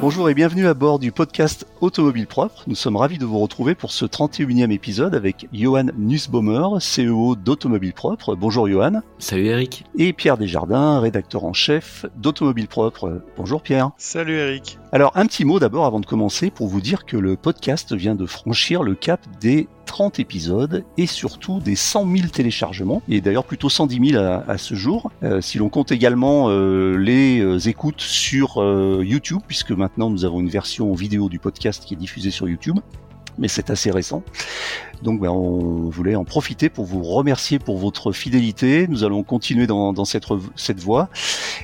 Bonjour et bienvenue à bord du podcast Automobile Propre. Nous sommes ravis de vous retrouver pour ce 31e épisode avec Johan Nussbaumer, CEO d'Automobile Propre. Bonjour Johan. Salut Eric. Et Pierre Desjardins, rédacteur en chef d'Automobile Propre. Bonjour Pierre. Salut Eric. Alors un petit mot d'abord avant de commencer pour vous dire que le podcast vient de franchir le cap des 30 épisodes et surtout des 100 000 téléchargements, et d'ailleurs plutôt 110 000 à, ce jour. Euh, si l'on compte également euh, les euh, écoutes sur YouTube, puisque maintenant nous avons une version vidéo du podcast qui est diffusée sur YouTube, mais c'est assez récent. Donc ben, on voulait en profiter pour vous remercier pour votre fidélité. Nous allons continuer dans, cette, voie.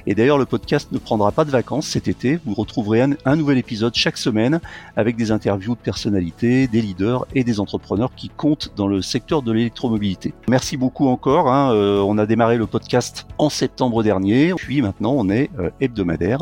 Et d'ailleurs, le podcast ne prendra pas de vacances cet été. Vous retrouverez un, nouvel épisode chaque semaine avec des interviews de personnalités, des leaders et des entrepreneurs qui comptent dans le secteur de l'électromobilité. Merci beaucoup encore. Hein. Euh, on a démarré le podcast en septembre dernier. Puis maintenant, on est euh, hebdomadaire.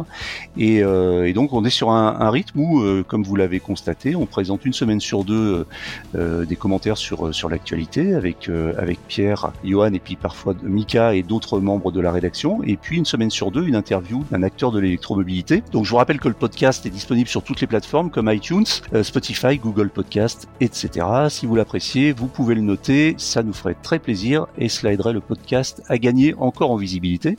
Et, euh, et, donc, on est sur un rythme où, comme vous l'avez constaté, on présente une semaine sur deux des commentaires sur, euh, sur l'actualité avec, euh, avec Pierre, Johan et puis parfois Mika et d'autres membres de la rédaction. Et puis une semaine sur deux, une interview d'un acteur de l'électromobilité. Donc je vous rappelle que le podcast est disponible sur toutes les plateformes comme iTunes, euh, Spotify, Google Podcast, etc. Si vous l'appréciez, vous pouvez le noter, ça nous ferait très plaisir et cela aiderait le podcast à gagner encore en visibilité.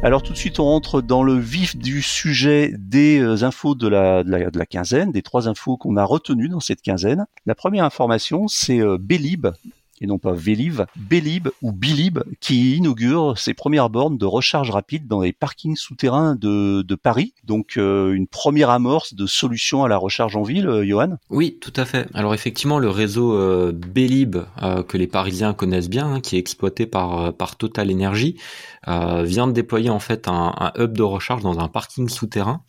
Alors tout de suite, on rentre dans le vif du sujet des euh, infos de la, quinzaine, des trois infos qu'on a retenues dans cette quinzaine. La première information, c'est euh, Bélib, et non pas Vélib, Bélib ou Bilib, qui inaugure ses premières bornes de recharge rapide dans les parkings souterrains de, Paris. Donc euh, une première amorce de solution à la recharge en ville, euh, Johan? Oui, tout à fait. Alors effectivement, le réseau euh, Bélib, que les Parisiens connaissent bien, hein, qui est exploité par, Total Energy, vient de déployer en fait un hub de recharge dans un parking souterrain.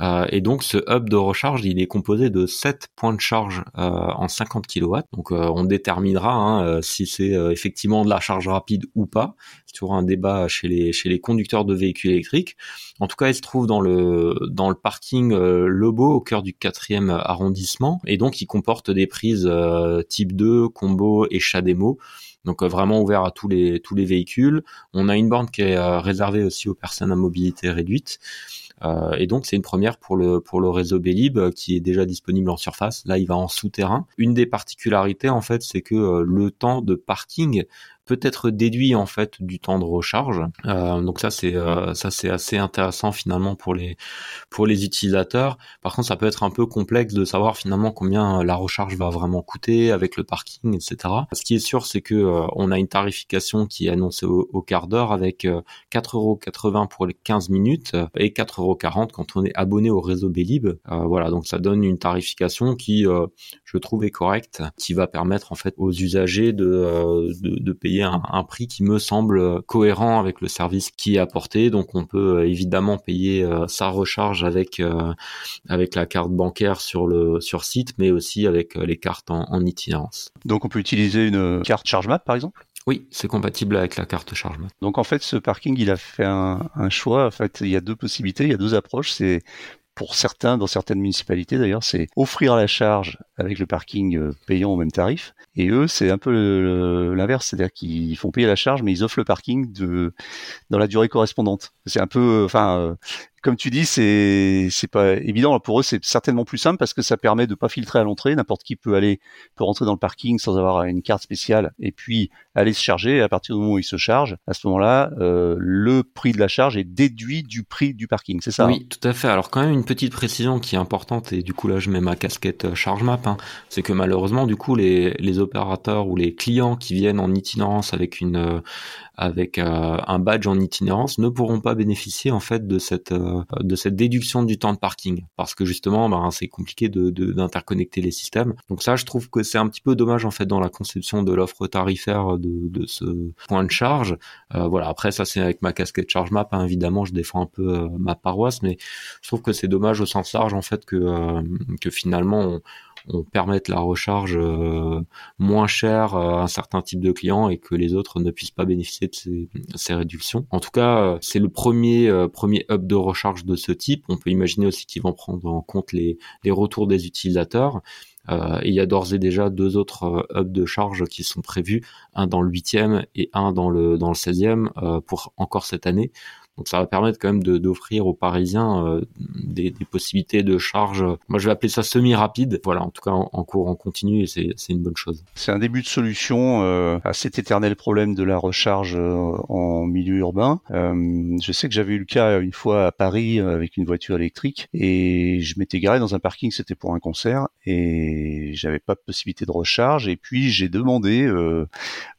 Euh, et donc ce hub de recharge, il est composé de 7 points de charge euh, en 50 kW. Donc euh, on déterminera hein, si c'est effectivement de la charge rapide ou pas. C'est toujours un débat chez les chez les conducteurs de véhicules électriques. En tout cas, il se trouve dans le dans le parking Lobo au cœur du 4e arrondissement et donc il comporte des prises type 2, combo et chat démo. Donc vraiment ouvert à tous les tous les véhicules. On a une borne qui est réservée aussi aux personnes à mobilité réduite. Euh, et donc c'est une première pour le pour le réseau Bélib euh, qui est déjà disponible en surface. Là, il va en souterrain. Une des particularités en fait, c'est que euh, le temps de parking peut être déduit en fait du temps de recharge. Euh, donc ça c'est euh, ça c'est assez intéressant finalement pour les pour les utilisateurs. Par contre ça peut être un peu complexe de savoir finalement combien la recharge va vraiment coûter avec le parking etc. Ce qui est sûr c'est que euh, on a une tarification qui est annoncée au, quart d'heure avec 4,80€ pour les 15 minutes et 4,40€ quand on est abonné au réseau Bélib. voilà donc ça donne une tarification qui je trouve est correcte, qui va permettre en fait aux usagers de, de, de payer un, prix qui me semble cohérent avec le service qui est apporté. Donc on peut euh, évidemment payer euh, sa recharge avec euh, avec la carte bancaire sur le sur site, mais aussi avec les cartes en, itinérance. Donc on peut utiliser une carte ChargeMap par exemple? Oui, c'est compatible avec la carte ChargeMap. Donc en fait, ce parking, il a fait un, un, choix. En fait, il y a deux possibilités, il y a deux approches. C'est pour certains, dans certaines municipalités d'ailleurs, c'est offrir la charge avec le parking payant au même tarif, et eux, c'est un peu l'inverse, c'est-à-dire qu'ils font payer la charge, mais ils offrent le parking de dans la durée correspondante. C'est un peu, enfin, euh, comme tu dis, c'est c'est pas évident pour eux. C'est certainement plus simple parce que ça permet de pas filtrer à l'entrée. N'importe qui peut aller peut rentrer dans le parking sans avoir une carte spéciale et puis aller se charger. Et à partir du moment où il se charge, à ce moment-là, euh, le prix de la charge est déduit du prix du parking. C'est ça Oui, hein? tout à fait. Alors quand même une petite précision qui est importante et du coup là je mets ma casquette euh, ChargeMap, hein, c'est que malheureusement du coup les les opérateurs ou les clients qui viennent en itinérance avec une euh, avec un badge en itinérance ne pourront pas bénéficier en fait de cette de cette déduction du temps de parking parce que justement ben, c'est compliqué de d'interconnecter les systèmes. Donc ça je trouve que c'est un petit peu dommage en fait dans la conception de l'offre tarifaire de, de ce point de charge. voilà après ça c'est avec ma casquette charge map hein, évidemment je défends un peu ma paroisse mais je trouve que c'est dommage au sens large en fait que que finalement on permette la recharge euh, moins chère à un certain type de clients et que les autres ne puissent pas bénéficier de ces, réductions. En tout cas, euh, c'est le premier euh, premier hub de recharge de ce type. On peut imaginer aussi qu'ils vont prendre en compte les, les retours des utilisateurs. Il y a d'ores et déjà deux autres hubs de charge qui sont prévus, un dans le 8e et un dans le dans le 16e euh, pour encore cette année. Donc ça va permettre quand même d'offrir aux Parisiens euh, des, des, possibilités de charge. Moi je vais appeler ça semi-rapide. Voilà, en tout cas en, cours en continu et c'est une bonne chose. C'est un début de solution euh, à cet éternel problème de la recharge euh, en milieu urbain. Euh, je sais que j'avais eu le cas une fois à Paris avec une voiture électrique et je m'étais garé dans un parking, c'était pour un concert et j'avais pas de possibilité de recharge et puis j'ai demandé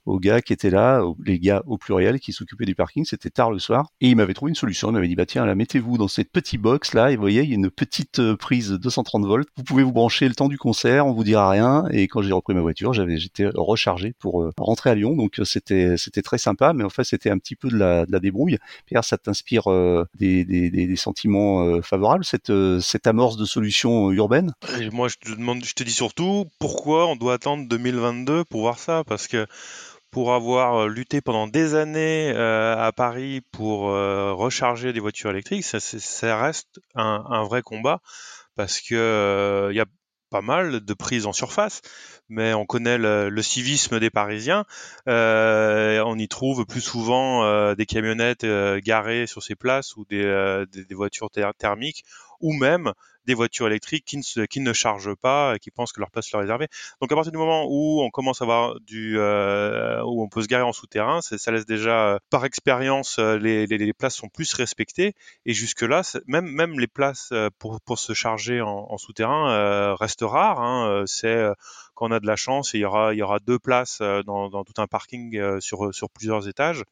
aux gars qui étaient là, les gars au pluriel qui s'occupaient du parking, c'était tard le soir, et il m'avait trouvé une solution, il m'avait dit bah tiens là mettez-vous dans cette petite box là, et vous voyez il y a une petite euh, prise 230 volts, vous pouvez vous brancher le temps du concert, on vous dira rien, et quand j'ai repris ma voiture, j'avais j'étais rechargé pour euh, rentrer à Lyon, donc euh, c'était c'était très sympa, mais en fait c'était un petit peu de la, de la débrouille. Pierre, ça t'inspire des, des, des, sentiments favorables cette cette amorce de solution urbaine? Moi je te demande, je te dis surtout pourquoi on doit attendre 2022 pour voir ça, parce que pour avoir euh, lutté pendant des années euh, à Paris pour euh, recharger des voitures électriques, ça, reste un, vrai combat parce que il y a pas mal de prises en surface, mais on connaît le, civisme des Parisiens. On y trouve plus souvent des camionnettes garées sur ces places ou des voitures thermiques, ou même des voitures électriques qui ne, ne chargent pas et qui pensent que leur place leur est réservée. Donc à partir du moment où on commence à avoir du euh, où on peut se garer en souterrain, ça laisse déjà euh, par expérience euh, les, places sont plus respectées et jusque là même même les places pour pour se charger en, souterrain euh, restent rares. Hein. C'est quand on a de la chance, il y aura il y aura deux places dans, dans tout un parking sur sur plusieurs étages.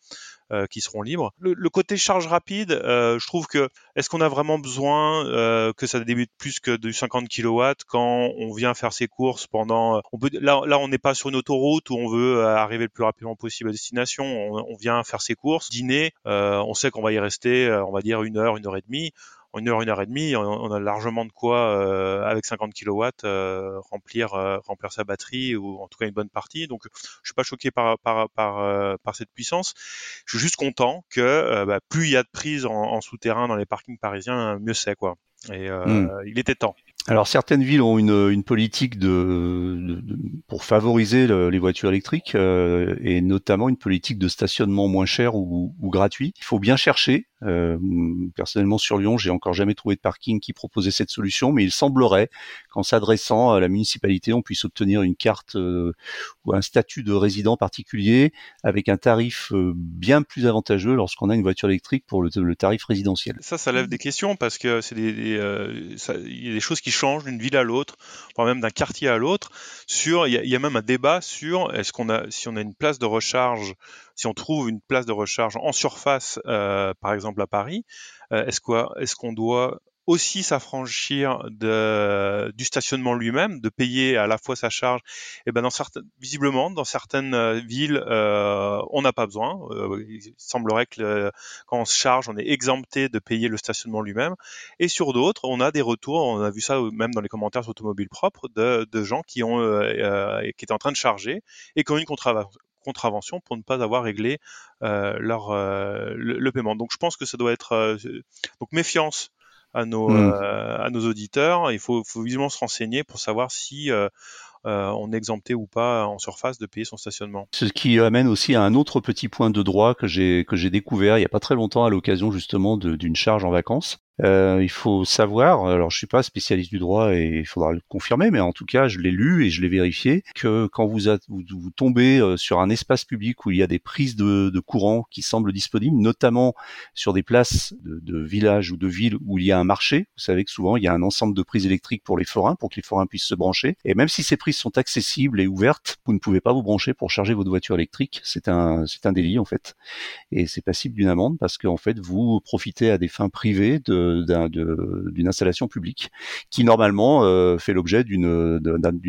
Euh, qui seront libres. Le, côté charge rapide, euh, je trouve que est-ce qu'on a vraiment besoin euh, que ça débute plus que du 50 kW quand on vient faire ses courses pendant peut là on n'est pas sur une autoroute où on veut arriver le plus rapidement possible à destination, on, vient faire ses courses, dîner, on sait qu'on va y rester on va dire une heure, une heure et demie une heure, une heure et demie, on, a largement de quoi, euh, avec 50 kW, euh, remplir, euh, remplir sa batterie ou en tout cas une bonne partie. Donc, je suis pas choqué par par par, par cette puissance. Je suis juste content que bah, plus il y a de prises en, en souterrain dans les parkings parisiens, mieux c'est quoi. Et mmh. il était temps. Alors certaines villes ont une, une politique de, de, pour favoriser le, les voitures électriques euh, et notamment une politique de stationnement moins cher ou, ou gratuit. Il faut bien chercher. Personnellement sur Lyon, j'ai encore jamais trouvé de parking qui proposait cette solution, mais il semblerait qu'en s'adressant à la municipalité, on puisse obtenir une carte ou un statut de résident particulier avec un tarif bien plus avantageux lorsqu'on a une voiture électrique pour le, tarif résidentiel. Ça, ça lève des questions parce que c'est des, euh, y a des choses qui change d'une ville à l'autre, voire même d'un quartier à l'autre. Sur, il y, y, a, même un débat sur est-ce qu'on a, si on a une place de recharge, si on trouve une place de recharge en surface, euh, par exemple à Paris, euh, est-ce qu'on doit aussi s'affranchir du stationnement lui-même, de payer à la fois sa charge? Et ben dans visiblement, dans certaines euh, villes, euh, on n'a pas besoin. Euh, il semblerait que quand on se charge, on est exempté de payer le stationnement lui-même. Et sur d'autres, on a des retours. On a vu ça même dans les commentaires sur Automobile Propre de, de gens qui ont euh, qui étaient en train de charger et qui ont une contravention pour ne pas avoir réglé euh, leur euh, le, le, paiement. Donc je pense que ça doit être euh, donc méfiance à nos, mmh. euh, à nos auditeurs. Il faut, faut visuellement se renseigner pour savoir si euh, euh, on est exempté ou pas en surface de payer son stationnement. Ce qui amène aussi à un autre petit point de droit que j'ai que j'ai découvert il y a pas très longtemps à l'occasion justement d'une charge en vacances. Euh, il faut savoir, alors je suis pas spécialiste du droit et il faudra le confirmer, mais en tout cas je l'ai lu et je l'ai vérifié que quand vous, tombez euh, sur un espace public où il y a des prises de, de courant qui semblent disponibles, notamment sur des places de, de villages ou de villes où il y a un marché, vous savez que souvent il y a un ensemble de prises électriques pour les forains, pour que les forains puissent se brancher, et même si ces prises sont accessibles et ouvertes, vous ne pouvez pas vous brancher pour charger votre voiture électrique. C'est un, c'est un délit en fait, et c'est passible d'une amende parce qu'en fait vous profitez à des fins privées de d'une installation publique qui normalement euh, fait l'objet d'une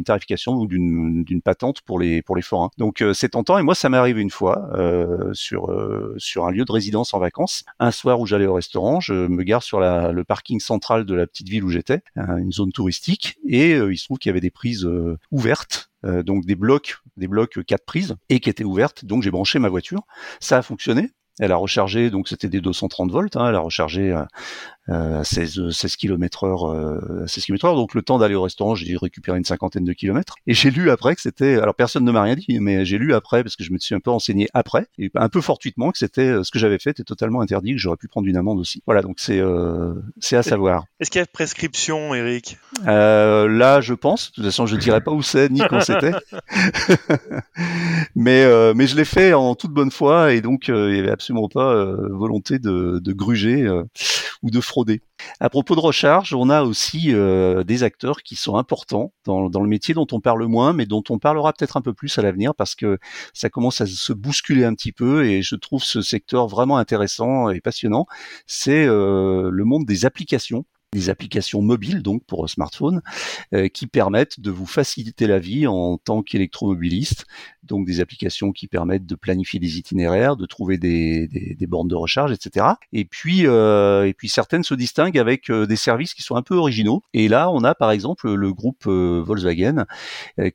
tarification ou d'une patente pour les pour les forains. Donc euh, c'est tentant et moi ça m'est arrivé une fois euh, sur sur un lieu de résidence en vacances. Un soir où j'allais au restaurant, je me gare sur le parking central de la petite ville où j'étais, une zone touristique, et il se trouve qu'il y avait des prises ouvertes donc des blocs, des blocs quatre prises et qui étaient ouvertes. Donc j'ai branché ma voiture, ça a fonctionné. Elle a rechargé, donc c'était des 230 volts. Hein, elle a rechargé à 16, 16 km heure, euh, 16 km heure. Donc le temps d'aller au restaurant, j'ai récupéré une cinquantaine de kilomètres. Et j'ai lu après que c'était, alors personne ne m'a rien dit, mais j'ai lu après parce que je me suis un peu renseigné après, et un peu fortuitement que c'était euh, ce que j'avais fait était totalement interdit, que j'aurais pu prendre une amende aussi. Voilà, donc c'est euh, c'est à savoir. Est-ce qu'il y a prescription, Eric? Euh, Là, je pense. De toute façon, je ne dirais pas où c'est ni quand c'était, mais euh, mais je l'ai fait en toute bonne foi et donc il y avait absolument pas volonté de, de gruger ou de à propos de recharge, on a aussi euh, des acteurs qui sont importants dans, le métier dont on parle moins, mais dont on parlera peut-être un peu plus à l'avenir parce que ça commence à se bousculer un petit peu et je trouve ce secteur vraiment intéressant et passionnant. C'est euh, le monde des applications des applications mobiles donc pour smartphone euh, qui permettent de vous faciliter la vie en tant qu'électromobiliste. Donc des applications qui permettent de planifier des itinéraires, de trouver des, des, bornes de recharge, etc. Et puis euh, et puis certaines se distinguent avec euh, des services qui sont un peu originaux. Et là on a par exemple le groupe Volkswagen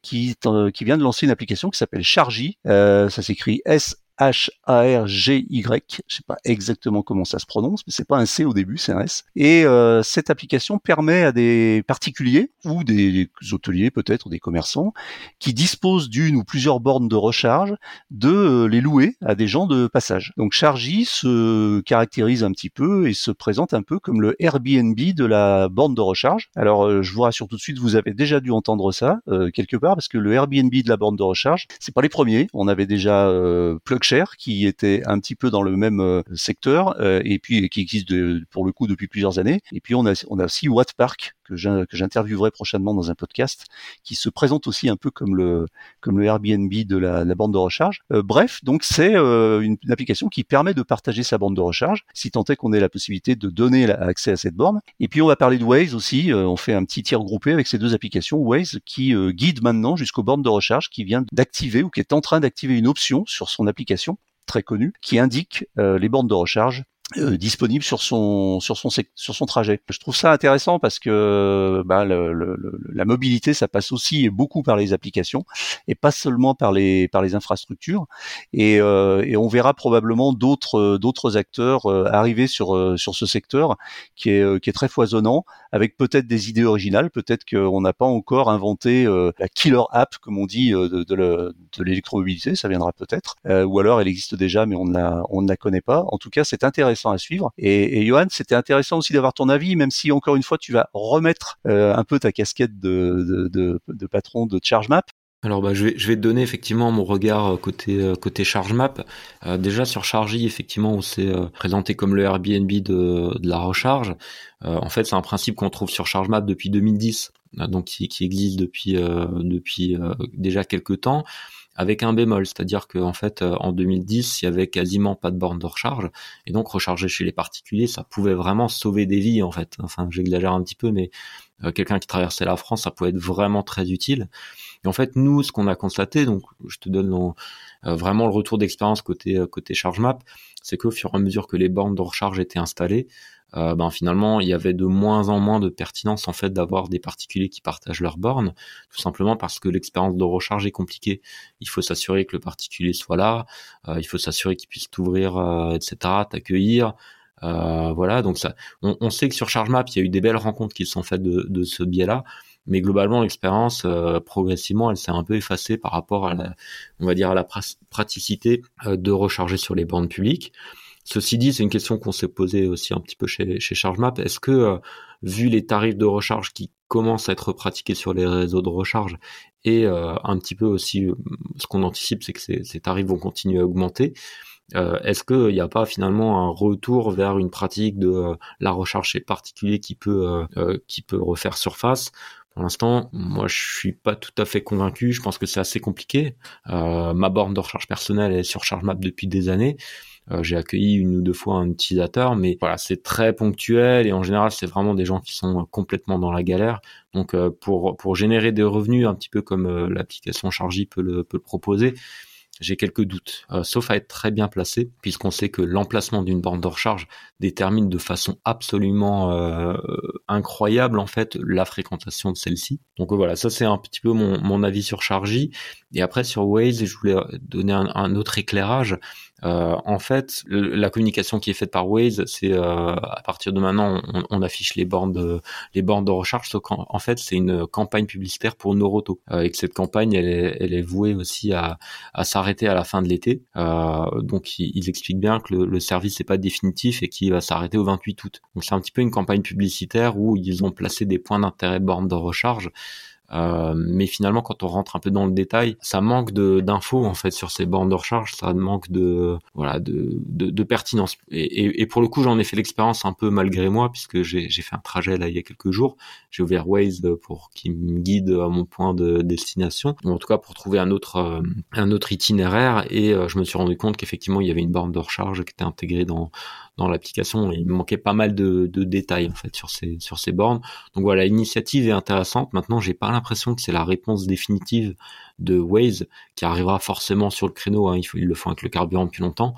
qui qui vient de lancer une application qui s'appelle Chargy. ça s'écrit S H-A-R-G-Y. Je sais pas exactement comment ça se prononce, mais c'est pas un C au début, c'est un S. Et euh, cette application permet à des particuliers ou des hôteliers peut-être, des commerçants, qui disposent d'une ou plusieurs bornes de recharge, de euh, les louer à des gens de passage. Donc Chargy se caractérise un petit peu et se présente un peu comme le Airbnb de la borne de recharge. Alors euh, je vous rassure tout de suite, vous avez déjà dû entendre ça quelque part, parce que le Airbnb de la borne de recharge, c'est pas les premiers. On avait déjà euh, qui était un petit peu dans le même euh, secteur euh, et puis qui existe pour le coup depuis plusieurs années. Et puis on a on a aussi Wattpark que j'interviewerai prochainement dans un podcast qui se présente aussi un peu comme le comme le Airbnb de la, la bande de recharge. Euh, bref, donc c'est une, une, application qui permet de partager sa bande de recharge, si tant est qu'on ait la possibilité de donner accès à cette borne. Et puis on va parler de Waze aussi. on fait un petit tir groupé avec ces deux applications Waze qui guide maintenant jusqu'aux bornes de recharge, qui vient d'activer ou qui est en train d'activer une option sur son application très connu qui indique euh, les bornes de recharge euh, disponible sur son sur son sur son trajet. Je trouve ça intéressant parce que bah, la mobilité ça passe aussi beaucoup par les applications et pas seulement par les par les infrastructures et, euh, et on verra probablement d'autres d'autres acteurs euh, arriver sur euh, sur ce secteur qui est qui est très foisonnant avec peut-être des idées originales, peut-être qu'on n'a pas encore inventé la killer app comme on dit de, de l'électromobilité, ça viendra peut-être ou alors elle existe déjà mais on ne la on ne la connaît pas. En tout cas, c'est intéressant à suivre. Et, Johan, c'était intéressant aussi d'avoir ton avis, même si encore une fois tu vas remettre euh, un peu ta casquette de, patron de ChargeMap. Alors bah, je, vais, te donner effectivement mon regard euh, côté euh, côté ChargeMap. Déjà sur Chargy, effectivement, on s'est présenté comme le Airbnb de, la recharge. en fait, c'est un principe qu'on trouve sur ChargeMap depuis 2010, donc qui, qui existe depuis depuis déjà quelques temps avec un bémol, c'est-à-dire qu'en fait euh, en 2010 il y avait quasiment pas de borne de recharge et donc recharger chez les particuliers ça pouvait vraiment sauver des vies en fait. Enfin j'exagère un petit peu mais euh, quelqu'un qui traversait la France ça pouvait être vraiment très utile. Et en fait nous ce qu'on a constaté donc je te donne euh, vraiment le retour d'expérience côté côté ChargeMap, c'est qu'au fur et à mesure que les bornes de recharge étaient installées, euh, ben finalement il y avait de moins en moins de pertinence en fait d'avoir des particuliers qui partagent leurs bornes, tout simplement parce que l'expérience de recharge est compliquée. Il faut s'assurer que le particulier soit là, euh, il faut s'assurer qu'il puisse t'ouvrir, euh, etc., t'accueillir. voilà, donc ça, on, sait que sur ChargeMap, il y a eu des belles rencontres qui sont faites de, de ce biais-là, mais globalement, l'expérience, progressivement, elle s'est un peu effacée par rapport à la, on va dire, à la praticité de recharger sur les bornes publiques. Ceci dit, c'est une question qu'on s'est posée aussi un petit peu chez, chez ChargeMap. Est-ce que, vu les tarifs de recharge qui commencent à être pratiqués sur les réseaux de recharge et un petit peu aussi, ce qu'on anticipe, c'est que ces, ces, tarifs vont continuer à augmenter. Est-ce qu'il n'y a pas finalement un retour vers une pratique de la recharge chez particulier qui peut qui peut refaire surface? Pour l'instant, moi, je suis pas tout à fait convaincu. Je pense que c'est assez compliqué. Euh, ma borne de recharge personnelle est sur ChargeMap depuis des années. Euh, j'ai accueilli une ou deux fois un utilisateur, mais voilà, c'est très ponctuel et en général, c'est vraiment des gens qui sont complètement dans la galère. Donc, euh, pour pour générer des revenus, un petit peu comme l'application Chargy peut le peut le proposer, j'ai quelques doutes, euh, sauf à être très bien placé, puisqu'on sait que l'emplacement d'une borne de recharge détermine de façon absolument euh, incroyable en fait la fréquentation de celle-ci. Donc voilà, ça c'est un petit peu mon, mon avis sur Chargy. Et après sur Waze, je voulais donner un, un autre éclairage. Euh, en fait, la communication qui est faite par Waze, c'est euh, à partir de maintenant, on, affiche les bornes de les bornes de recharge. Sauf qu'en en fait, c'est une campagne publicitaire pour Noroto, euh, et que cette campagne, elle est, elle est vouée aussi à, à s'arrêter à la fin de l'été. Euh, donc, ils, ils, expliquent bien que le, le service n'est pas définitif et qu'il va s'arrêter au 28 août. Donc, c'est un petit peu une campagne publicitaire où ils ont placé des points d'intérêt bornes de recharge euh, mais finalement, quand on rentre un peu dans le détail, ça manque d'infos en fait sur ces bornes de recharge, ça manque de voilà de, de, de pertinence. Et, et, et, pour le coup, j'en ai fait l'expérience un peu malgré moi puisque j'ai fait un trajet là il y a quelques jours. J'ai ouvert Waze pour qu'il me guide à mon point de destination, ou en tout cas pour trouver un autre euh, un autre itinéraire. Et euh, je me suis rendu compte qu'effectivement il y avait une borne de recharge qui était intégrée dans dans l'application. Il me manquait pas mal de, de, détails en fait sur ces sur ces bornes. Donc voilà, l'initiative est intéressante. Maintenant, j'ai pas l'impression que c'est la réponse définitive de Waze qui arrivera forcément sur le créneau. Hein. Ils le font avec le carburant depuis longtemps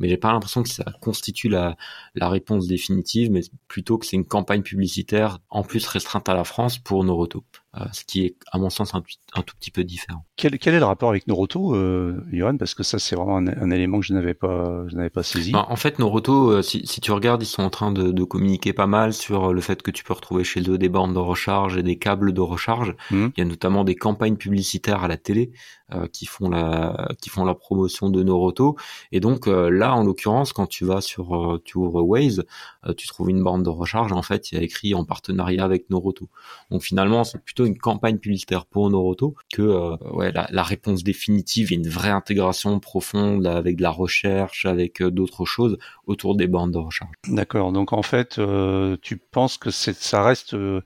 mais j'ai pas l'impression que ça constitue la, la réponse définitive, mais plutôt que c'est une campagne publicitaire en plus restreinte à la France pour Noroto. Euh, ce qui est à mon sens un, un, tout petit peu différent. Quel, quel est le rapport avec Noroto, euh, Johan? Parce que ça c'est vraiment un, un, élément que je n'avais pas, je n'avais pas saisi. En, fait, Noroto, euh, si, si, tu regardes, ils sont en train de, de, communiquer pas mal sur le fait que tu peux retrouver chez eux des bornes de recharge et des câbles de recharge. Mmh. Il y a notamment des campagnes publicitaires à la télé euh, qui font la qui font la promotion de Noroto. Et donc euh, là, en l'occurrence, quand tu vas sur tu ouvres Waze, tu trouves une borne de recharge. En fait, il y a écrit en partenariat avec Noroto. Donc finalement, c'est plutôt une campagne publicitaire pour Noroto que euh, ouais, la, la, réponse définitive et une vraie intégration profonde avec de la recherche, avec euh, d'autres choses autour des bandes de recharge. D'accord. Donc en fait, euh, tu penses que ça reste. Euh,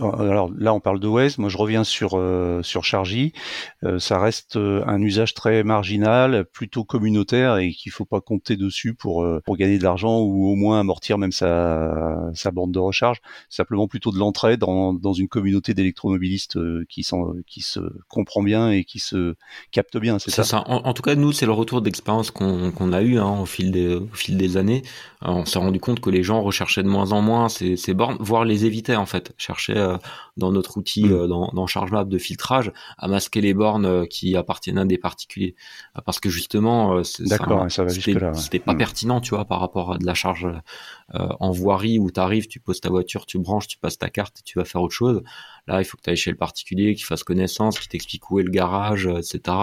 alors là, on parle de Waze. Moi, je reviens sur euh, sur Chargy. ça reste un usage très marginal, plutôt communautaire, et qu'il faut pas compter dessus pour pour gagner de l'argent ou au moins amortir même sa sa bande de recharge. Simplement plutôt de l'entraide dans dans une communauté d'électromobilistes qui sont qui se comprend bien et qui se capte bien. C'est ça. ça. En, en, tout cas, nous, c'est le retour d'expérience qu'on a eu hein, au fil des au fil des années euh, on s'est rendu compte que les gens recherchaient de moins en moins ces, ces bornes, voire les évitaient en fait, cherchaient euh, dans notre outil, mm. euh, dans, dans ChargeMap de filtrage, à masquer les bornes qui appartiennent à des particuliers, parce que justement, c'était pas mm. pertinent, tu vois, par rapport à de la charge en voirie où tu arrives, tu poses ta voiture, tu branches, tu passes ta carte et tu vas faire autre chose. Là, il faut que tu ailles chez le particulier, qu'il fasse connaissance, qu'il t'explique où est le garage, etc.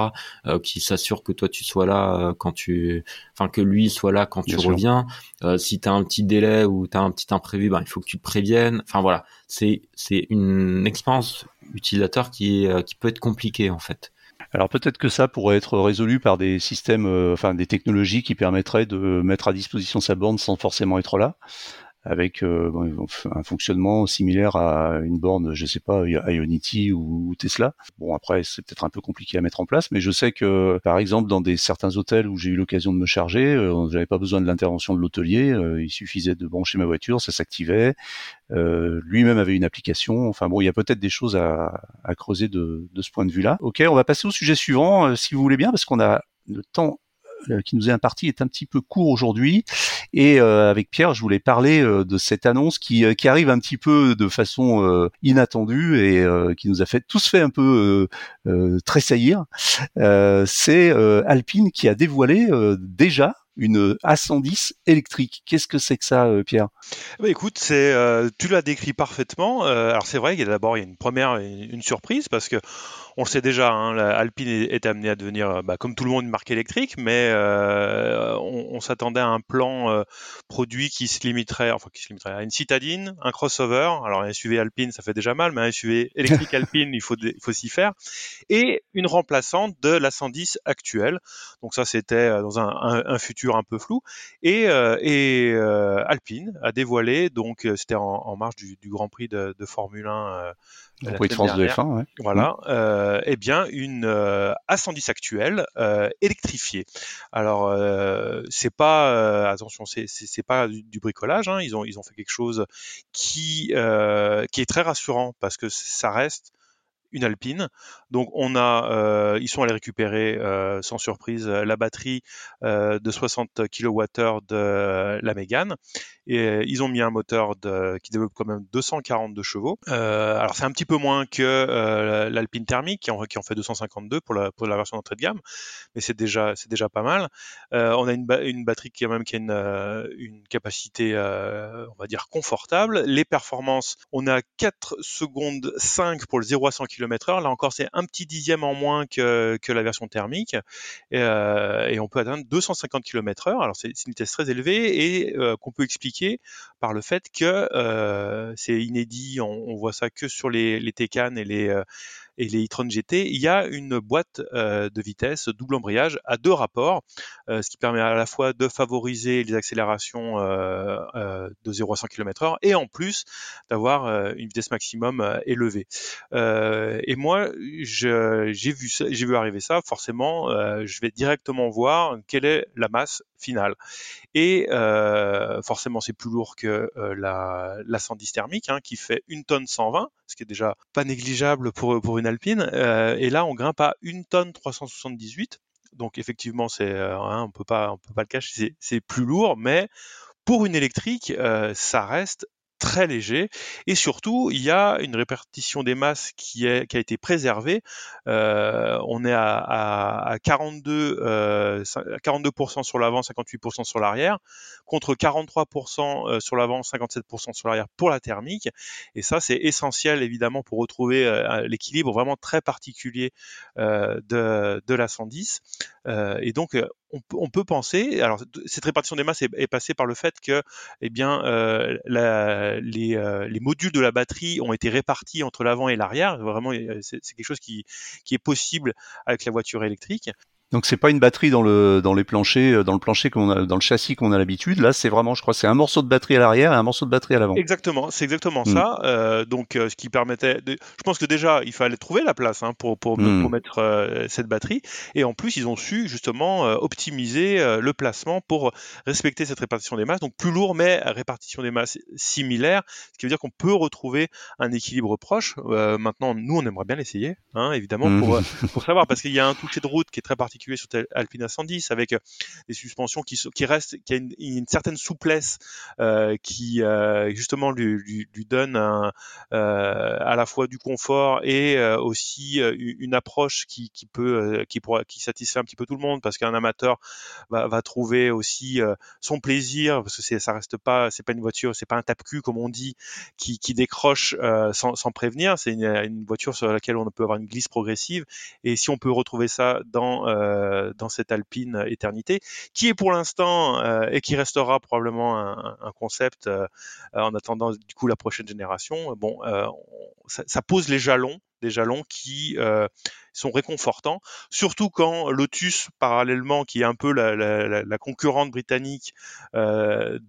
Euh, qui s'assure que toi tu sois là quand tu, enfin que lui soit là quand tu reviens euh, si tu as un petit délai ou tu as un petit imprévu, ben, il faut que tu te préviennes. Enfin voilà, c'est c'est une expérience utilisateur qui est, euh, qui peut être compliquée en fait. Alors peut-être que ça pourrait être résolu par des systèmes, euh, enfin des technologies qui permettraient de mettre à disposition sa borne sans forcément être là avec euh, un fonctionnement similaire à une borne, je sais pas, Ionity ou, Tesla. Bon, après, c'est peut-être un peu compliqué à mettre en place, mais je sais que, par exemple, dans des certains hôtels où j'ai eu l'occasion de me charger, euh, j'avais pas besoin de l'intervention de l'hôtelier, euh, il suffisait de brancher ma voiture, ça s'activait. Euh, lui-même avait une application. Enfin bon, il y a peut-être des choses à, creuser de, ce point de vue-là. Ok, on va passer au sujet suivant, si vous voulez bien, parce qu'on a le temps euh, qui nous est imparti est un petit peu court aujourd'hui. Et euh, avec Pierre, je voulais parler euh, de cette annonce qui, qui arrive un petit peu de façon inattendue et qui nous a fait tous fait un peu tressaillir. C'est Alpine qui a dévoilé déjà une A110 électrique. Qu'est-ce que c'est que ça, euh, Pierre? Bah, Écoute, c'est, euh, tu l'as décrit parfaitement. Euh, alors c'est vrai qu'il y a d'abord il y a une première une surprise parce que on le sait déjà, hein, Alpine est, amené à devenir, bah, comme tout le monde, une marque électrique, mais on, s'attendait à un plan produit qui se limiterait, enfin qui se limiterait à une citadine, un crossover. Alors un SUV Alpine, ça fait déjà mal, mais un SUV électrique Alpine, il faut il faut s'y faire, et une remplaçante de la 110 actuelle. Donc ça, c'était dans un, un, futur un peu flou. Et, et Alpine a dévoilé, donc c'était en, marge du, Grand Prix de, Formule 1 la de France de F1, ouais. Voilà, mm. euh, eh bien une euh, A110 actuelle euh, électrifiée. Alors euh, c'est pas euh, attention, c'est pas du, bricolage. Hein, ils ont ils ont fait quelque chose qui euh, qui est très rassurant parce que ça reste une Alpine. Donc on a, euh, ils sont allés récupérer euh, sans surprise la batterie euh, de 60 kWh de la Mégane et ils ont mis un moteur de, qui développe quand même 242 chevaux. alors c'est un petit peu moins que l'Alpine thermique qui en, fait 252 pour la, version d'entrée de gamme, mais c'est déjà pas mal. on a une, batterie qui a même une capacité on va dire confortable. Les performances, on a 4 secondes 5 pour le 0 à 100 km Là encore, c'est un petit dixième en moins que, que la version thermique. Et, euh, on peut atteindre 250 km/h. Alors, c'est une vitesse très élevée et euh, qu'on peut expliquer par le fait que euh, c'est inédit. On, voit ça que sur les, les et les et les e-tron GT, il y a une boîte euh, de vitesse double embrayage à deux rapports, euh, ce qui permet à la fois de favoriser les accélérations euh, de 0 à 100 km/h et en plus d'avoir une vitesse maximum élevée. et moi, j'ai vu j'ai vu arriver ça. Forcément, je vais directement voir quelle est la masse finale. Et forcément, c'est plus lourd que la, la 110 thermique, hein, qui fait une tonne 120, ce qui est déjà pas négligeable pour, pour une Alpine. Euh, et là, on grimpe à une tonne 378. Donc effectivement, c'est, euh, hein, on peut pas, on peut pas le cacher, c'est plus lourd, mais pour une électrique, euh, ça reste très léger et surtout il y a une répartition des masses qui, est, qui a été préservée. Euh, on est à, à, à 42, euh, 42% sur l'avant, 58% sur l'arrière, contre 43% euh, sur l'avant, 57% sur l'arrière pour la thermique. Et ça c'est essentiel évidemment pour retrouver euh, l'équilibre vraiment très particulier euh, de, de la 110. et donc on, peut penser, alors cette répartition des masses est, passée par le fait que, eh bien, euh, euh, les, modules de la batterie ont été répartis entre l'avant et l'arrière. Vraiment, c'est quelque chose qui, qui est possible avec la voiture électrique. Donc c'est pas une batterie dans le dans les planchers, euh, dans le plancher qu'on a, dans le châssis qu'on a l'habitude. Là, c'est vraiment, je crois, c'est un morceau de batterie à l'arrière et un morceau de batterie à l'avant. Exactement, c'est exactement mm. ça. Euh, donc euh, ce qui permettait, de... je pense que déjà il fallait trouver la place hein, pour pour, mm. pour mettre euh, cette batterie. Et en plus, ils ont su justement optimiser le placement pour respecter cette répartition des masses. Donc plus lourd, mais répartition des masses similaire, ce qui veut dire qu'on peut retrouver un équilibre proche. maintenant, nous, on aimerait bien l'essayer, hein, évidemment, mm. pour pour savoir, parce qu'il y a un toucher de route qui est très particulier sur Alpine A110 avec euh, des suspensions qui, restent, qui a une, certaine souplesse euh, qui euh, justement lui, donne à la fois du confort et aussi une approche qui, qui peut qui pourra, qui satisfait un petit peu tout le monde parce qu'un amateur va, va trouver aussi son plaisir parce que ça reste pas c'est pas une voiture c'est pas un tape-cul comme on dit qui, qui décroche sans, sans prévenir. C'est une, une, voiture sur laquelle on peut avoir une glisse progressive et si on peut retrouver ça dans dans cette Alpine éternité, qui est pour l'instant euh, et qui restera probablement un, concept euh, en attendant du coup la prochaine génération. Bon, ça, pose les jalons des jalons qui euh, sont réconfortants, surtout quand Lotus, parallèlement, qui est un peu la, concurrente britannique euh,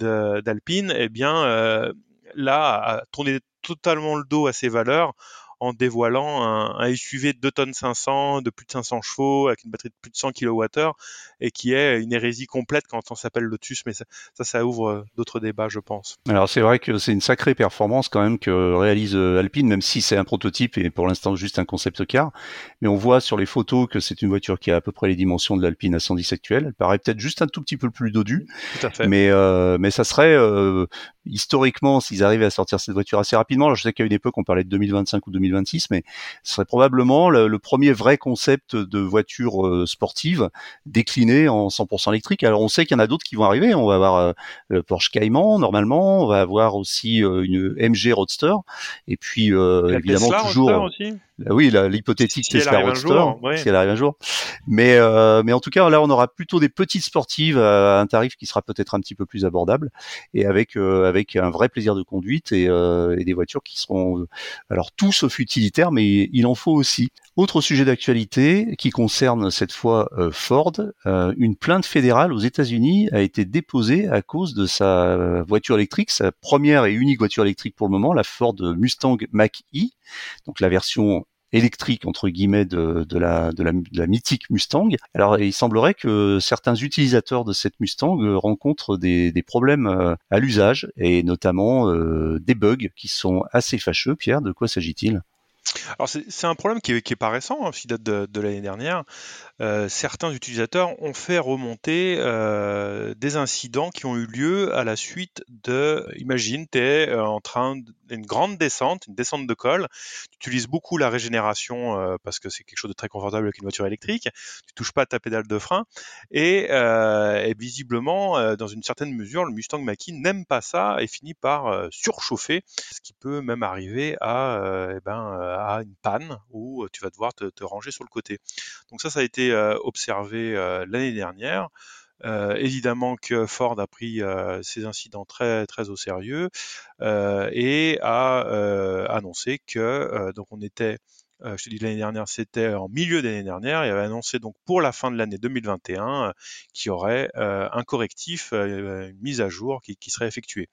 d'Alpine, eh bien, euh, là, a tourné totalement le dos à ses valeurs en dévoilant un, SUV de 2 tonnes 500, de plus de 500 chevaux, avec une batterie de plus de 100 kWh, et qui est une hérésie complète quand on s'appelle Lotus, mais ça, ça, ouvre euh, d'autres débats, je pense. Alors c'est vrai que c'est une sacrée performance quand même que réalise euh, Alpine, même si c'est un prototype et pour l'instant juste un concept car, mais on voit sur les photos que c'est une voiture qui a à peu près les dimensions de l'Alpine A110 actuelle. Elle paraît peut-être juste un tout petit peu plus dodue, mais euh, mais ça serait historiquement, s'ils arrivaient à sortir cette voiture assez rapidement, alors je sais qu'à une époque on parlait de 2025 ou 2026, mais ce serait probablement le, premier vrai concept de voiture euh, sportive décliné en 100% électrique. Alors on sait qu'il y en a d'autres qui vont arriver. On va avoir euh, le Porsche Cayman normalement, on va avoir aussi euh, une MG Roadster, et puis évidemment toujours. Aussi? Oui, l'hypothétique Tesla Roadster, si elle arrive un jour. Mais mais en tout cas là on aura plutôt des petites sportives à un tarif qui sera peut-être un petit peu plus abordable et avec avec un vrai plaisir de conduite et, euh, et des voitures qui seront alors tout sauf utilitaires, mais il en faut aussi. Autre sujet d'actualité qui concerne cette fois euh, Ford, euh, une plainte fédérale aux États-Unis a été déposée à cause de sa voiture électrique, sa première et unique voiture électrique pour le moment, la Ford Mustang Mach-E, donc la version électrique entre guillemets de, la, mythique Mustang. Alors il semblerait que certains utilisateurs de cette Mustang euh, rencontrent des, des problèmes euh, à l'usage et notamment euh, des bugs qui sont assez fâcheux. Pierre, de quoi s'agit-il? Alors c'est un problème qui est, pas récent, hein, qui date de, l'année dernière. Euh, certains utilisateurs ont fait remonter euh, des incidents qui ont eu lieu à la suite de, imagine, tu es euh, en train d'une grande descente, une descente de col, tu utilises beaucoup la régénération parce que c'est quelque chose de très confortable avec une voiture électrique, tu touches pas ta pédale de frein. Et, visiblement, dans une certaine mesure, le Mustang Mach-E n'aime pas ça et finit par surchauffer, ce qui peut même arriver à, eh ben, à une panne où tu vas devoir te, ranger sur le côté. Donc ça, ça a été observé l'année dernière. Évidemment que Ford a pris ces incidents très très au sérieux et a annoncé que donc on était je te dis l'année dernière, c'était en milieu d'année dernière, il avait annoncé donc pour la fin de l'année 2021 qu'il y aurait un correctif, une mise à jour qui, serait effectuée.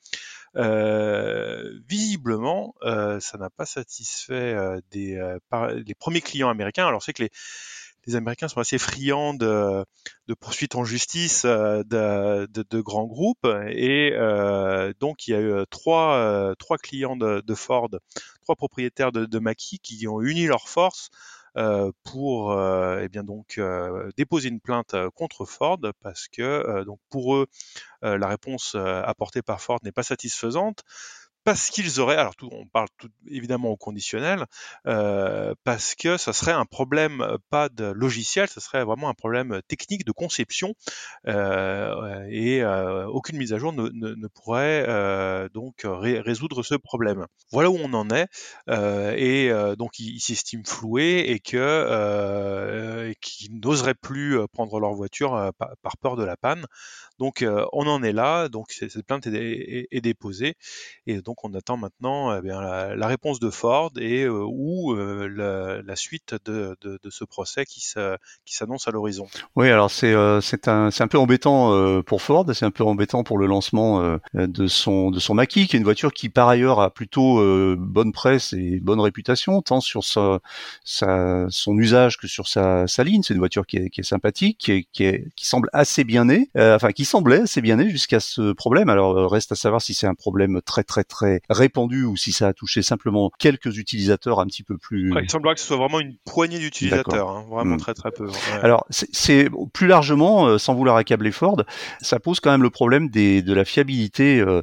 visiblement, ça n'a pas satisfait des, les premiers clients américains. Alors c'est que les les Américains sont assez friands de, poursuites en justice euh, de, grands groupes et euh, donc il y a eu trois, euh, trois clients de, Ford, trois propriétaires de, Mackie qui ont uni leurs forces pour eh bien donc déposer une plainte contre Ford parce que pour eux la réponse apportée par Ford n'est pas satisfaisante parce qu'ils auraient, alors on parle tout, évidemment au conditionnel, euh, parce que ça serait un problème euh, pas de logiciel, ça serait vraiment un problème technique de conception euh, et euh, aucune mise à jour ne, pourrait euh, donc résoudre ce problème. Voilà où on en est euh, et donc ils s'estiment floués et qu'ils n'oseraient plus prendre leur voiture par, peur de la panne. Donc on en est là, donc cette plainte est, déposée et donc on attend maintenant eh bien, la, réponse de Ford et euh, ou euh, la, suite de, ce procès qui s'annonce à l'horizon. Oui, alors c'est euh, c'est un c'est un peu embêtant pour Ford, c'est un peu embêtant pour le lancement de son de son Mackie, qui est une voiture qui par ailleurs a plutôt bonne presse et bonne réputation, tant sur sa, son usage que sur sa, sa ligne. C'est une voiture qui est, qui est sympathique, qui, est, qui, est, qui semble assez bien née, enfin qui semblait assez bien née jusqu'à ce problème. Alors reste à savoir si c'est un problème très très très répandu ou si ça a touché simplement quelques utilisateurs un petit peu plus. il semblerait que ce soit vraiment une poignée d'utilisateurs, hein, vraiment hmm. très très peu. Alors c'est plus largement, euh, sans vouloir accabler Ford, ça pose quand même le problème des, de la fiabilité euh,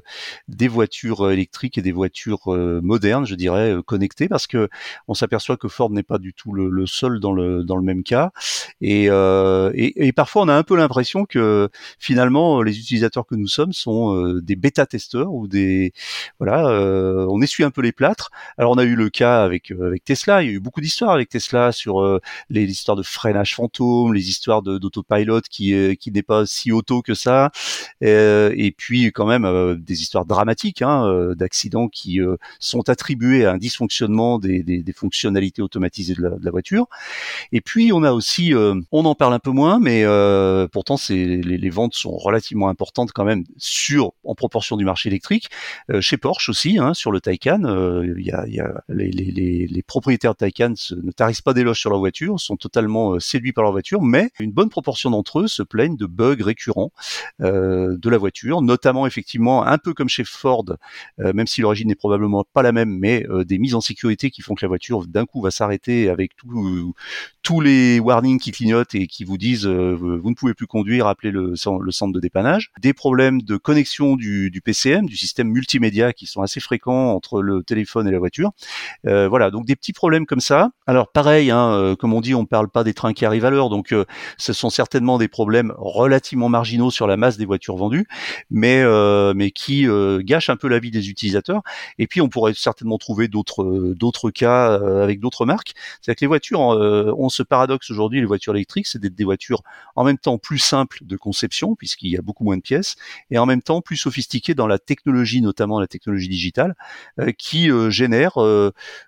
des voitures électriques et des voitures euh, modernes, je dirais, connectées, parce que on s'aperçoit que Ford n'est pas du tout le, le, seul dans le dans le même cas, et, et, et parfois on a un peu l'impression que finalement les utilisateurs que nous sommes sont des bêta-testeurs ou des voilà euh, on essuie un peu les plâtres. Alors on a eu le cas avec euh, Tesla, il y a eu beaucoup d'histoires avec Tesla sur euh, les histoires de freinage fantôme, les histoires d'autopilot qui qui n'est pas si auto que ça, et puis quand même des histoires dramatiques hein, d'accidents qui sont attribués à un dysfonctionnement des, fonctionnalités automatisées de la, voiture. Et puis on a aussi, on en parle un peu moins, mais pourtant les, ventes sont relativement importantes quand même sur en proportion du marché électrique chez Porsche aussi hein, sur le Taycan. Euh, il y a, les, propriétaires de Taycan ne tarissent pas d'éloges sur leur voiture, sont totalement euh, séduits par leur voiture, mais une bonne proportion d'entre eux se plaignent de bugs récurrents euh, de la voiture, notamment effectivement un peu comme chez Ford, euh, même si l'origine n'est probablement pas la même, mais des mises en sécurité qui font que la voiture d'un coup va s'arrêter avec tout tous les warnings qui clignotent et qui vous disent vous ne pouvez plus conduire, appelez le, le centre dépannage. Des problèmes de connexion du, PCM, du système multimédia qui sont assez fréquents entre le téléphone et la voiture. voilà, donc des petits problèmes comme ça. Alors pareil, hein, comme on dit, on parle pas des trains qui arrivent à l'heure, donc ce sont certainement des problèmes relativement marginaux sur la masse des voitures vendues, mais mais qui gâchent un peu la vie des utilisateurs. Et puis on pourrait certainement trouver d'autres d'autres cas avec d'autres marques. C'est-à-dire que les voitures ont ce paradoxe aujourd'hui, les voitures électriques, c'est des voitures en même temps plus simples de conception puisqu'il y a beaucoup moins de pièces et en même temps plus sophistiquées dans la technologie, notamment la technologie digitale, qui génère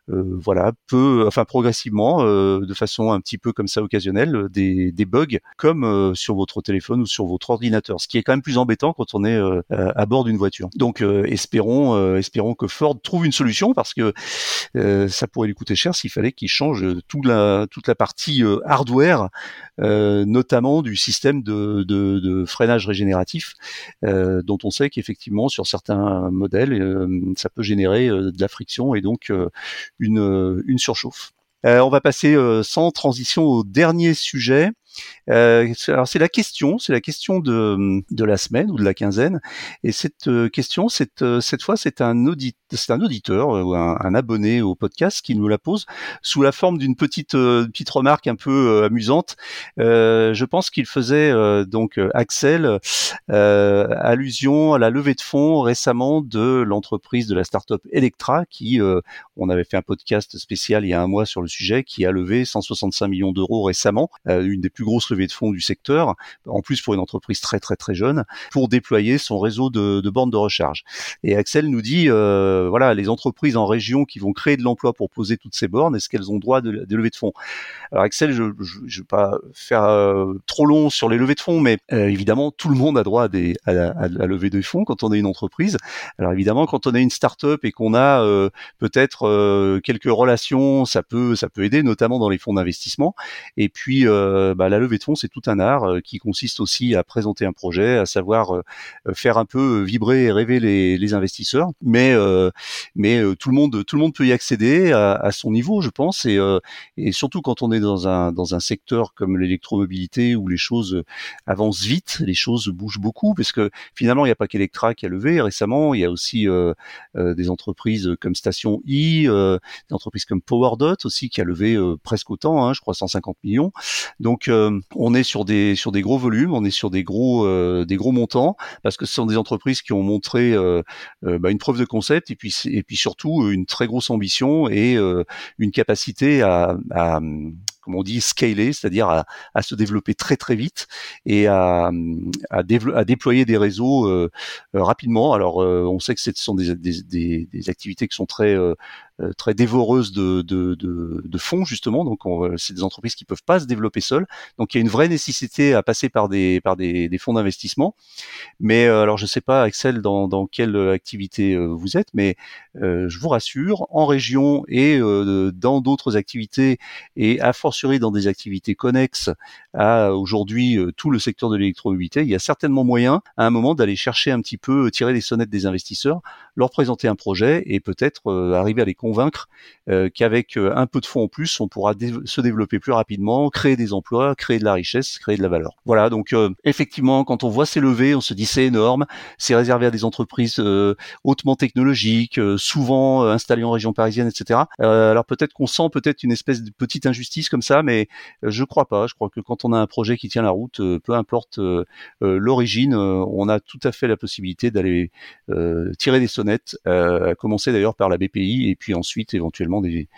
voilà peu, enfin progressivement, de façon un petit peu comme ça occasionnelle, des, bugs comme sur votre téléphone ou sur votre ordinateur, ce qui est quand même plus embêtant quand on est à bord d'une voiture. Donc espérons, espérons que Ford trouve une solution parce que ça pourrait lui coûter cher s'il fallait qu'il change toute la toute la partie hardware, notamment du système de freinage régénératif, dont on sait qu'effectivement sur certains modèles, ça peut générer de la friction et donc une, une surchauffe. on va passer sans transition au dernier sujet. Euh, alors c'est la question, c'est la question de, de la semaine ou de la quinzaine. Et cette euh, question, cette, euh, cette fois, c'est un, audit, un auditeur ou un, abonné au podcast qui nous la pose sous la forme d'une petite, petite remarque un peu amusante. je pense qu'il faisait donc Axel allusion à la levée de fonds récemment de l'entreprise de la start-up Electra qui, on avait fait un podcast spécial il y a un mois sur le sujet, qui a levé 165 millions d'euros récemment, une des plus grosses levées de fonds du secteur, en plus pour une entreprise très très très jeune, pour déployer son réseau de, bornes de recharge. Et Axel nous dit, euh, voilà, les entreprises en région qui vont créer de l'emploi pour poser toutes ces bornes, est-ce qu'elles ont droit de, de levées de fonds? Alors Axel, je ne vais pas faire euh, trop long sur les levées de fonds, mais euh, évidemment, tout le monde a droit à, des, à, à levée fonds quand on est une entreprise. Alors évidemment, quand on est une start-up et qu'on a peut-être quelques relations, ça peut ça peut aider, notamment dans les fonds d'investissement. Et puis, bah, levée de fonds, c'est tout un art euh, qui consiste aussi à présenter un projet, à savoir euh, faire un peu vibrer et rêver les, investisseurs. Mais tout le monde tout le monde peut y accéder à, son niveau, je pense, et, surtout quand on est dans un secteur comme l'électromobilité où les choses avancent vite, les choses bougent beaucoup, parce que finalement il n'y a pas qu'Electra qui a levé récemment, il y a aussi euh, des entreprises comme Station I, euh, des entreprises comme PowerDot aussi qui a levé presque autant, hein, je crois 150 millions. Donc on est sur des gros volumes, on est sur des gros euh, des gros montants parce que ce sont des entreprises qui ont montré euh, euh, bah, une preuve de concept et puis surtout une très grosse ambition et une capacité à, comme on dit, scaler, c'est-à-dire à, se développer très très vite et à, déployer des réseaux euh, rapidement. Alors, on sait que ce sont des, activités qui sont très euh, très dévoreuse de, de, de, de fonds justement. Donc c'est des entreprises qui peuvent pas se développer seules. Donc il y a une vraie nécessité à passer par des par des, des fonds d'investissement. Mais euh, alors je sais pas Axel dans, dans quelle activité euh, vous êtes, mais je vous rassure, en région et dans d'autres activités et a fortiori dans des activités connexes à aujourd'hui tout le secteur de l'électromobilité, il y a certainement moyen à un moment d'aller chercher un petit peu tirer les sonnettes des investisseurs, leur présenter un projet et peut-être arriver à les euh, qu'avec euh, un peu de fonds en plus, on pourra se développer plus rapidement, créer des emplois, créer de la richesse, créer de la valeur. Voilà, donc euh, effectivement, quand on voit ces levées, on se dit c'est énorme, c'est réservé à des entreprises hautement technologiques, souvent installées en région parisienne, etc. alors peut-être qu'on sent peut-être une espèce de petite injustice comme ça, mais je crois pas. Je crois que quand on a un projet qui tient la route, peu importe l'origine, on a tout à fait la possibilité d'aller tirer des sonnettes, à commencer d'ailleurs par la BPI et puis ensuite éventuellement des,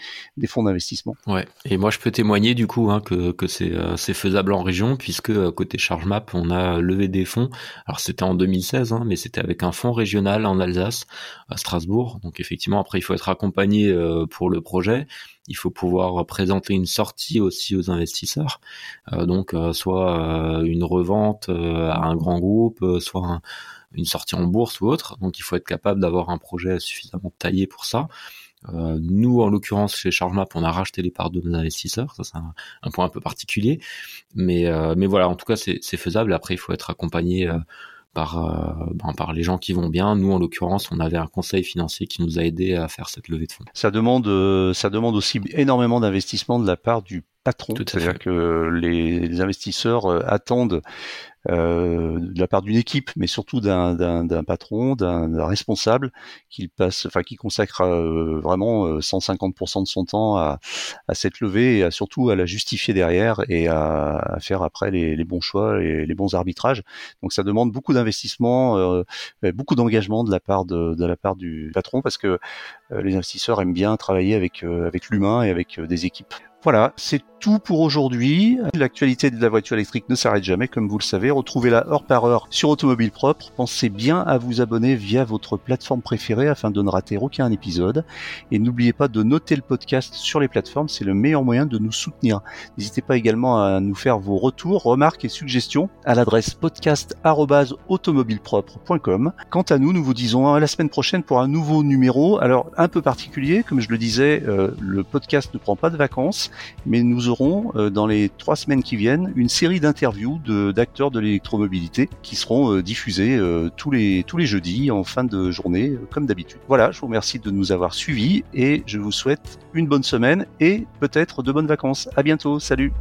fonds d'investissement. Ouais. Et moi je peux témoigner du coup hein, que, euh, c'est faisable en région puisque euh, côté ChargeMap on a levé des fonds. Alors c'était en 2016, hein, mais c'était avec un fonds régional en Alsace, à Strasbourg. Donc effectivement après il faut être accompagné euh, pour le projet. Il faut pouvoir présenter une sortie aussi aux investisseurs, donc soit une revente à un grand groupe, soit une sortie en bourse ou autre. Donc il faut être capable d'avoir un projet suffisamment taillé pour ça. Euh, nous, en l'occurrence, chez ChargeMap, on a racheté les parts de nos investisseurs. Ça, c'est un, point un peu particulier. Mais, euh, mais voilà, en tout cas, c'est faisable. Après, il faut être accompagné euh, par, ben, par les gens qui vont bien. Nous, en l'occurrence, on avait un conseil financier qui nous a aidé à faire cette levée de fonds. Ça demande, ça demande aussi énormément d'investissement de la part du patron. C'est-à-dire que les, investisseurs attendent euh, de la part d'une équipe, mais surtout d'un patron, d'un responsable, qui passe, enfin qui consacre euh, vraiment 150% euh, de son temps à, à, cette levée et à, surtout à la justifier derrière et à, à faire après les, les, bons choix et les bons arbitrages. Donc ça demande beaucoup d'investissement, euh, beaucoup d'engagement de la part de, de, la part du patron parce que les investisseurs aiment bien travailler avec avec l'humain et avec des équipes. Voilà, c'est tout pour aujourd'hui. L'actualité de la voiture électrique ne s'arrête jamais, comme vous le savez. Retrouvez-la heure par heure sur Automobile Propre. Pensez bien à vous abonner via votre plateforme préférée afin de ne rater aucun épisode. Et n'oubliez pas de noter le podcast sur les plateformes, c'est le meilleur moyen de nous soutenir. N'hésitez pas également à nous faire vos retours, remarques et suggestions à l'adresse podcast.automobilepropre.com. Quant à nous, nous vous disons à la semaine prochaine pour un nouveau numéro. Alors, un peu particulier, comme je le disais, euh, le podcast ne prend pas de vacances mais nous aurons euh, dans les trois semaines qui viennent une série d'interviews d'acteurs de, l'électromobilité qui seront euh, diffusées euh, tous les tous les jeudis en fin de journée comme d'habitude. Voilà, je vous remercie de nous avoir suivis et je vous souhaite une bonne semaine et peut-être de bonnes vacances. À bientôt, salut.